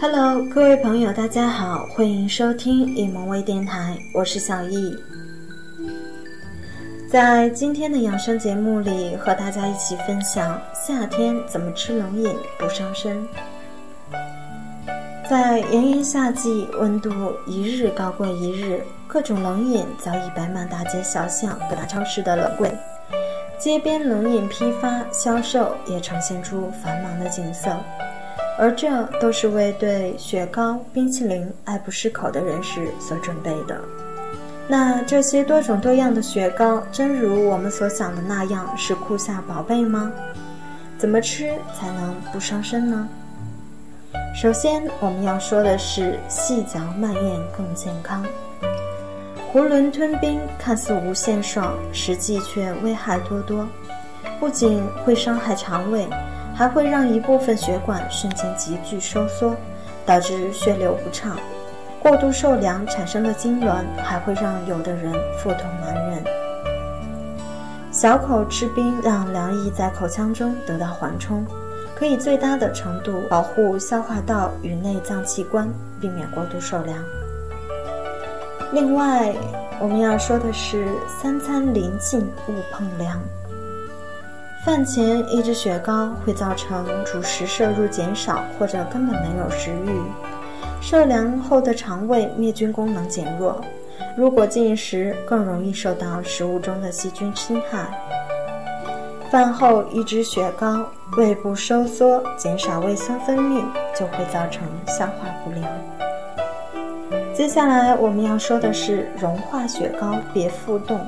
Hello，各位朋友，大家好，欢迎收听易萌微电台，我是小易。在今天的养生节目里，和大家一起分享夏天怎么吃冷饮不伤身。在炎炎夏季，温度一日高过一日，各种冷饮早已摆满大街小巷、各大超市的冷柜，街边冷饮批发销售也呈现出繁忙的景色。而这都是为对雪糕、冰淇淋爱不释口的人士所准备的。那这些多种多样的雪糕，真如我们所想的那样是酷夏宝贝吗？怎么吃才能不伤身呢？首先，我们要说的是细嚼慢咽更健康。囫囵吞冰看似无限爽，实际却危害多多，不仅会伤害肠胃。还会让一部分血管瞬间急剧收缩，导致血流不畅。过度受凉产生的痉挛，还会让有的人腹痛难忍。小口吃冰，让凉意在口腔中得到缓冲，可以最大的程度保护消化道与内脏器官，避免过度受凉。另外，我们要说的是，三餐临近勿碰凉。饭前一只雪糕会造成主食摄入减少，或者根本没有食欲。受凉后的肠胃灭菌功能减弱，如果进食更容易受到食物中的细菌侵害。饭后一只雪糕，胃部收缩，减少胃酸分泌，就会造成消化不良。接下来我们要说的是融化雪糕，别复冻。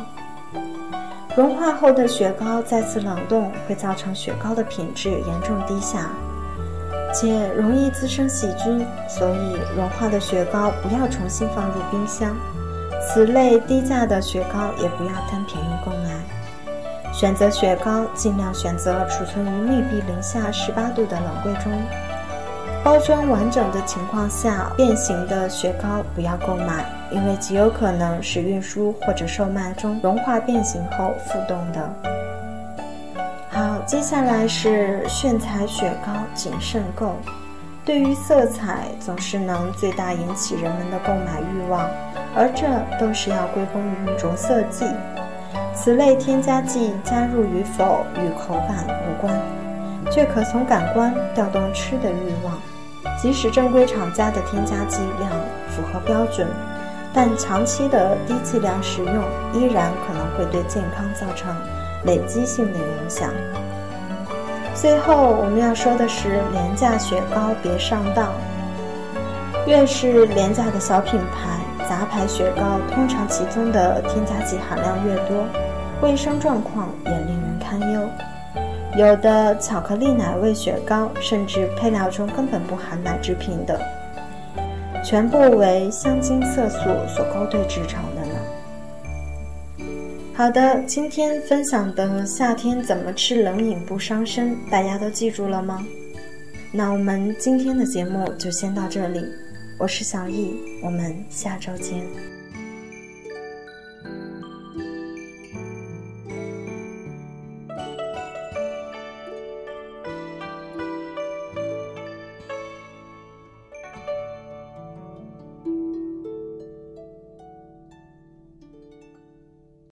融化后的雪糕再次冷冻会造成雪糕的品质严重低下，且容易滋生细菌，所以融化的雪糕不要重新放入冰箱。此类低价的雪糕也不要贪便宜购买。选择雪糕尽量选择储存于密闭零下十八度的冷柜中。包装完整的情况下，变形的雪糕不要购买，因为极有可能是运输或者售卖中融化变形后复冻的。好，接下来是炫彩雪糕谨慎购。对于色彩，总是能最大引起人们的购买欲望，而这都是要归功于着色剂。此类添加剂加入与否与口感无关，却可从感官调动吃的欲望。即使正规厂家的添加剂量符合标准，但长期的低剂量食用依然可能会对健康造成累积性的影响。最后我们要说的是，廉价雪糕别上当。越是廉价的小品牌、杂牌雪糕，通常其中的添加剂含量越多，卫生状况也令人堪忧。有的巧克力奶味雪糕，甚至配料中根本不含奶制品的，全部为香精色素所勾兑制成的呢。好的，今天分享的夏天怎么吃冷饮不伤身，大家都记住了吗？那我们今天的节目就先到这里，我是小易，我们下周见。